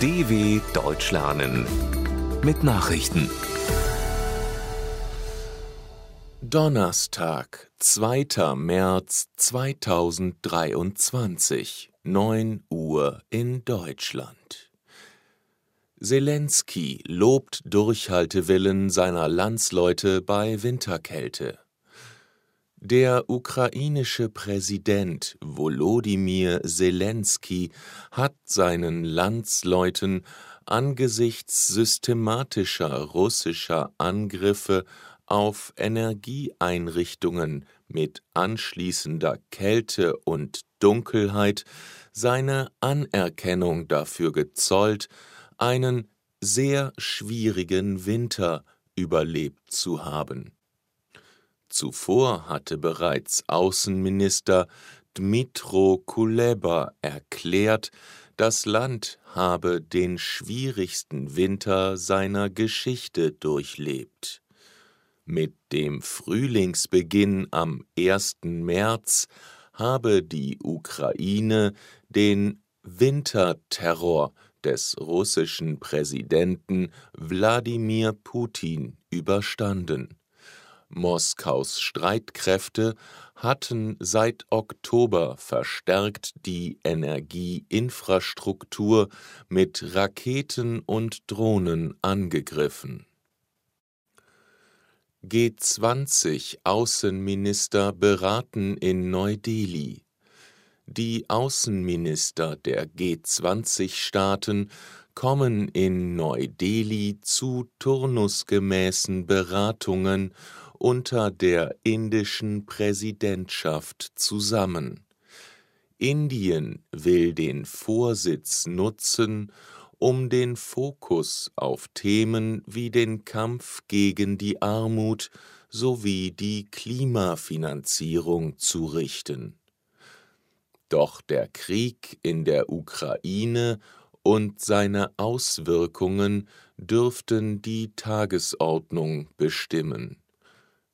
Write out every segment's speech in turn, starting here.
DW Deutsch lernen mit Nachrichten. Donnerstag, 2. März 2023, 9 Uhr in Deutschland. Zelensky lobt Durchhaltewillen seiner Landsleute bei Winterkälte. Der ukrainische Präsident Volodymyr Zelensky hat seinen Landsleuten angesichts systematischer russischer Angriffe auf Energieeinrichtungen mit anschließender Kälte und Dunkelheit seine Anerkennung dafür gezollt, einen sehr schwierigen Winter überlebt zu haben. Zuvor hatte bereits Außenminister Dmytro Kuleba erklärt, das Land habe den schwierigsten Winter seiner Geschichte durchlebt. Mit dem Frühlingsbeginn am 1. März habe die Ukraine den Winterterror des russischen Präsidenten Wladimir Putin überstanden. Moskaus Streitkräfte hatten seit Oktober verstärkt die Energieinfrastruktur mit Raketen und Drohnen angegriffen. G20-Außenminister beraten in Neu-Delhi. Die Außenminister der G20-Staaten kommen in Neu-Delhi zu turnusgemäßen Beratungen unter der indischen Präsidentschaft zusammen. Indien will den Vorsitz nutzen, um den Fokus auf Themen wie den Kampf gegen die Armut sowie die Klimafinanzierung zu richten. Doch der Krieg in der Ukraine und seine Auswirkungen dürften die Tagesordnung bestimmen.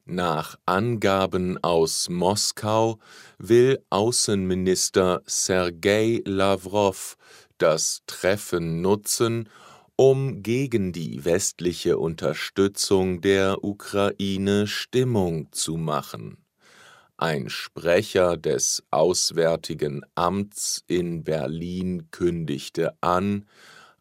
Nach Angaben aus Moskau will Außenminister Sergei Lavrov das Treffen nutzen, um gegen die westliche Unterstützung der Ukraine Stimmung zu machen. Ein Sprecher des Auswärtigen Amts in Berlin kündigte an,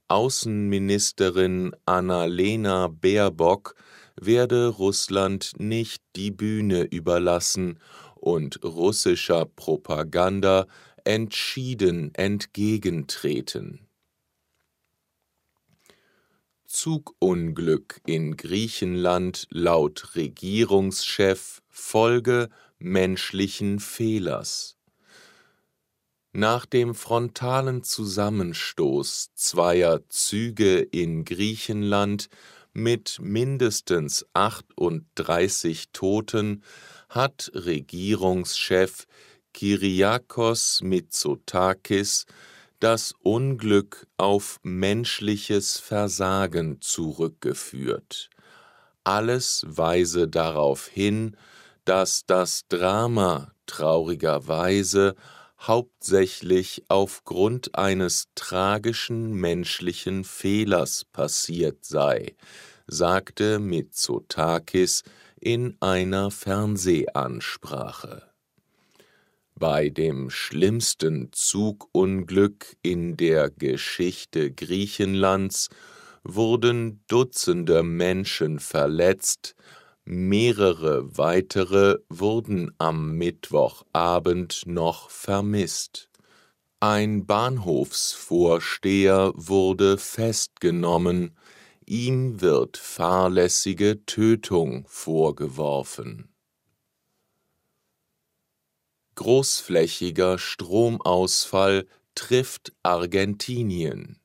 Außenministerin Annalena Baerbock werde Russland nicht die Bühne überlassen und russischer Propaganda entschieden entgegentreten. Zugunglück in Griechenland laut Regierungschef Folge menschlichen Fehlers. Nach dem frontalen Zusammenstoß zweier Züge in Griechenland mit mindestens 38 Toten hat Regierungschef Kyriakos Mitsotakis das Unglück auf menschliches Versagen zurückgeführt. Alles weise darauf hin, dass das Drama traurigerweise hauptsächlich aufgrund eines tragischen menschlichen Fehlers passiert sei, sagte Mitsotakis in einer Fernsehansprache. Bei dem schlimmsten Zugunglück in der Geschichte Griechenlands wurden Dutzende Menschen verletzt, Mehrere weitere wurden am Mittwochabend noch vermisst. Ein Bahnhofsvorsteher wurde festgenommen, ihm wird fahrlässige Tötung vorgeworfen. Großflächiger Stromausfall trifft Argentinien.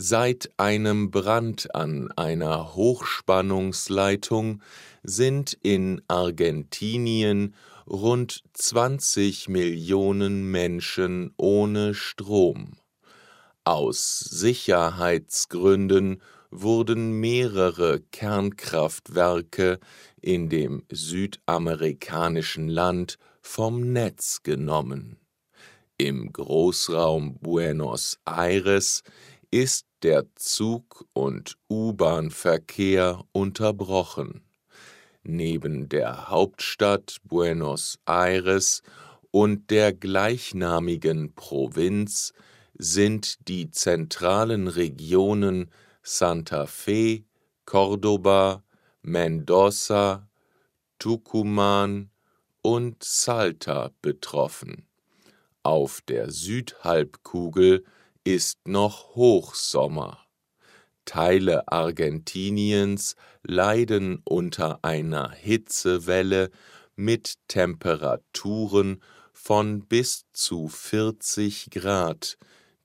Seit einem Brand an einer Hochspannungsleitung sind in Argentinien rund 20 Millionen Menschen ohne Strom. Aus Sicherheitsgründen wurden mehrere Kernkraftwerke in dem südamerikanischen Land vom Netz genommen. Im Großraum Buenos Aires ist der Zug- und U-Bahn-Verkehr unterbrochen. Neben der Hauptstadt Buenos Aires und der gleichnamigen Provinz sind die zentralen Regionen Santa Fe, Córdoba, Mendoza, Tucumán und Salta betroffen. Auf der Südhalbkugel ist noch Hochsommer. Teile Argentiniens leiden unter einer Hitzewelle mit Temperaturen von bis zu 40 Grad.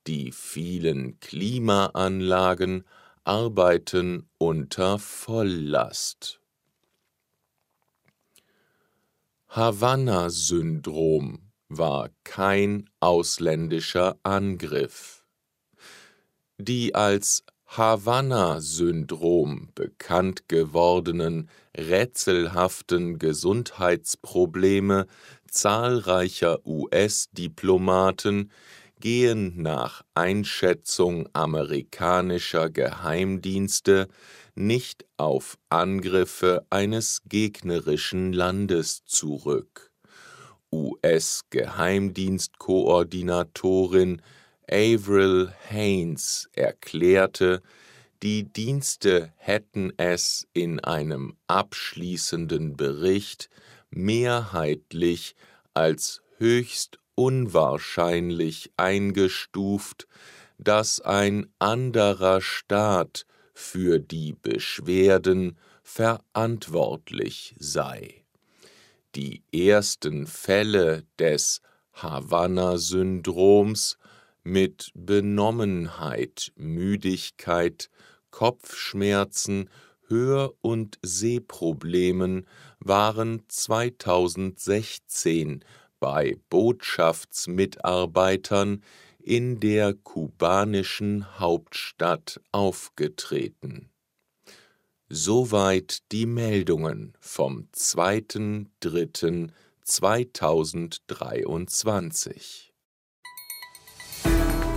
Die vielen Klimaanlagen arbeiten unter Volllast. Havanna-Syndrom war kein ausländischer Angriff. Die als Havanna-Syndrom bekannt gewordenen rätselhaften Gesundheitsprobleme zahlreicher US-Diplomaten gehen nach Einschätzung amerikanischer Geheimdienste nicht auf Angriffe eines gegnerischen Landes zurück. US-Geheimdienstkoordinatorin Avril Haines erklärte, die Dienste hätten es in einem abschließenden Bericht mehrheitlich als höchst unwahrscheinlich eingestuft, dass ein anderer Staat für die Beschwerden verantwortlich sei. Die ersten Fälle des Havanna-Syndroms mit Benommenheit, Müdigkeit, Kopfschmerzen, Hör- und Sehproblemen waren 2016 bei Botschaftsmitarbeitern in der kubanischen Hauptstadt aufgetreten. Soweit die Meldungen vom 2.3.2023.